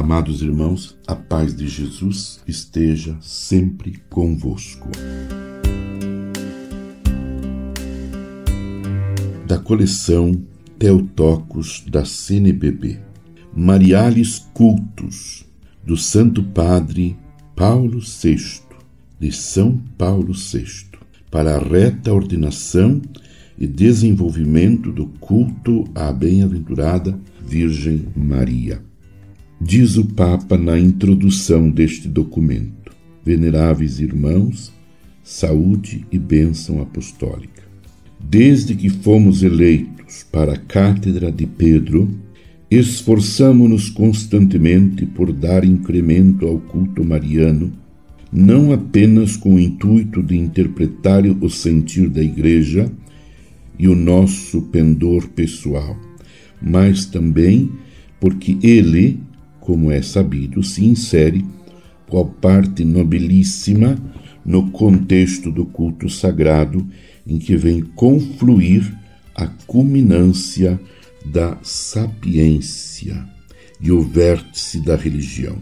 Amados irmãos, a paz de Jesus esteja sempre convosco. Da coleção Teotocos da CNBB, Mariales Cultos, do Santo Padre Paulo VI, de São Paulo VI, para a reta ordenação e desenvolvimento do culto à bem-aventurada Virgem Maria. Diz o Papa na introdução deste documento: Veneráveis irmãos, saúde e bênção apostólica. Desde que fomos eleitos para a Cátedra de Pedro, esforçamo-nos constantemente por dar incremento ao culto mariano, não apenas com o intuito de interpretar o sentir da Igreja e o nosso pendor pessoal, mas também porque ele como é sabido, se insere qual parte nobilíssima no contexto do culto sagrado em que vem confluir a culminância da sapiência e o vértice da religião,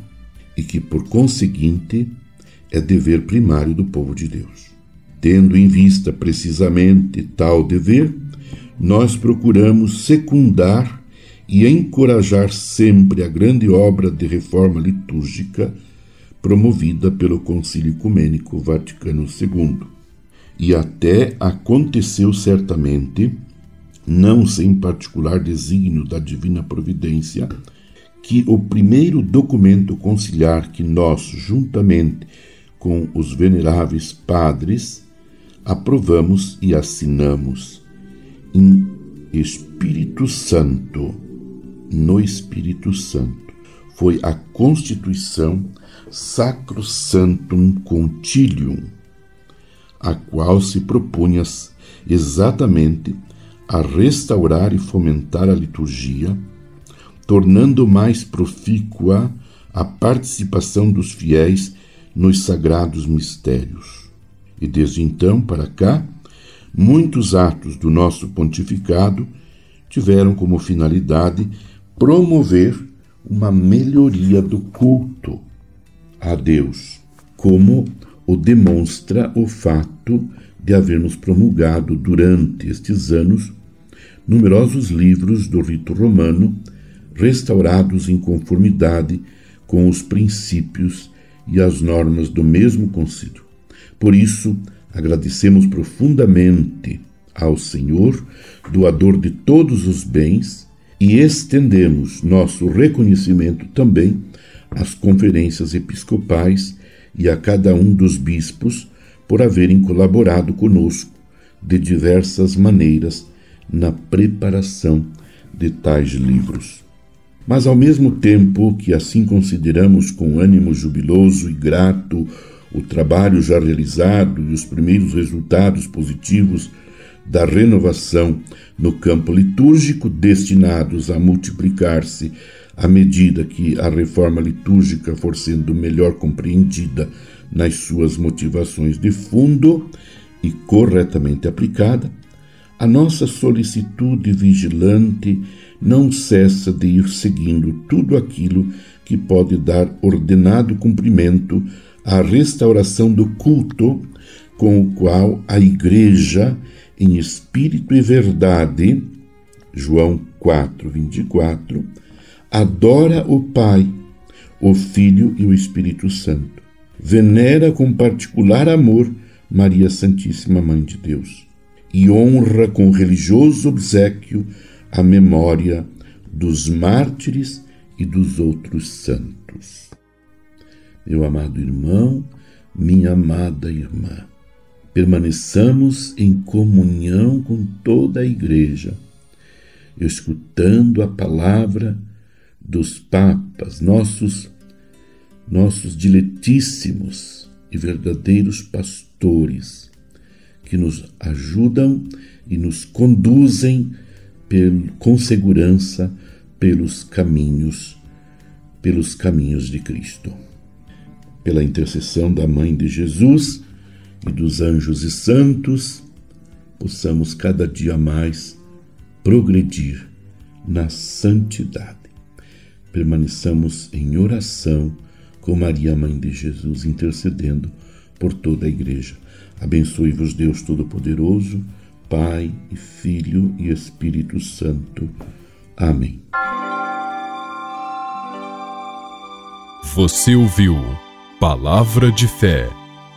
e que, por conseguinte, é dever primário do povo de Deus. Tendo em vista precisamente tal dever, nós procuramos secundar e encorajar sempre a grande obra de reforma litúrgica promovida pelo Concílio Ecumênico Vaticano II. E até aconteceu certamente, não sem particular desígnio da divina providência, que o primeiro documento conciliar que nós, juntamente com os veneráveis padres, aprovamos e assinamos em Espírito Santo no Espírito Santo. Foi a constituição Sacrosantum Concilium, a qual se propunha exatamente a restaurar e fomentar a liturgia, tornando mais profícua a participação dos fiéis nos sagrados mistérios. E desde então para cá, muitos atos do nosso pontificado tiveram como finalidade promover uma melhoria do culto a Deus, como o demonstra o fato de havermos promulgado durante estes anos numerosos livros do rito romano restaurados em conformidade com os princípios e as normas do mesmo concílio. Por isso, agradecemos profundamente ao Senhor, doador de todos os bens, e estendemos nosso reconhecimento também às conferências episcopais e a cada um dos bispos por haverem colaborado conosco de diversas maneiras na preparação de tais livros. Mas ao mesmo tempo que assim consideramos com ânimo jubiloso e grato o trabalho já realizado e os primeiros resultados positivos da renovação no campo litúrgico, destinados a multiplicar-se à medida que a reforma litúrgica for sendo melhor compreendida nas suas motivações de fundo e corretamente aplicada, a nossa solicitude vigilante não cessa de ir seguindo tudo aquilo que pode dar ordenado cumprimento à restauração do culto com o qual a Igreja em espírito e verdade, João 4, 24, adora o Pai, o Filho e o Espírito Santo. Venera com particular amor Maria Santíssima Mãe de Deus e honra com religioso obsequio a memória dos mártires e dos outros santos. Meu amado irmão, minha amada irmã, permaneçamos em comunhão com toda a Igreja, escutando a palavra dos papas, nossos, nossos diletíssimos e verdadeiros pastores, que nos ajudam e nos conduzem com segurança pelos caminhos, pelos caminhos de Cristo. Pela intercessão da Mãe de Jesus, e dos anjos e santos, possamos cada dia mais progredir na santidade. permaneçamos em oração com Maria, Mãe de Jesus, intercedendo por toda a Igreja. Abençoe-vos, Deus Todo-Poderoso, Pai e Filho e Espírito Santo. Amém. Você ouviu Palavra de Fé